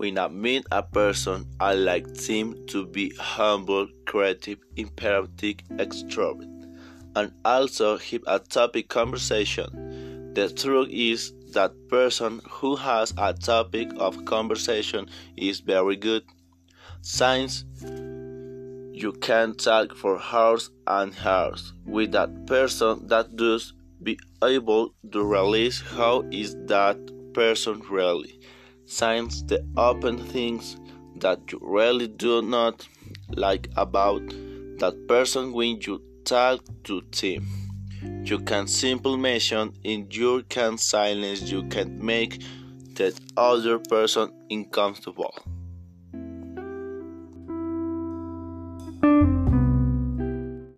When I meet a person, I like them to be humble, creative, empathetic, extrovert, and also have a topic conversation. The truth is that person who has a topic of conversation is very good. Since you can talk for hours and hours with that person that does be able to realize how is that person really since the open things that you really do not like about that person when you talk to them. You can simply mention in your can silence you can make that other person uncomfortable.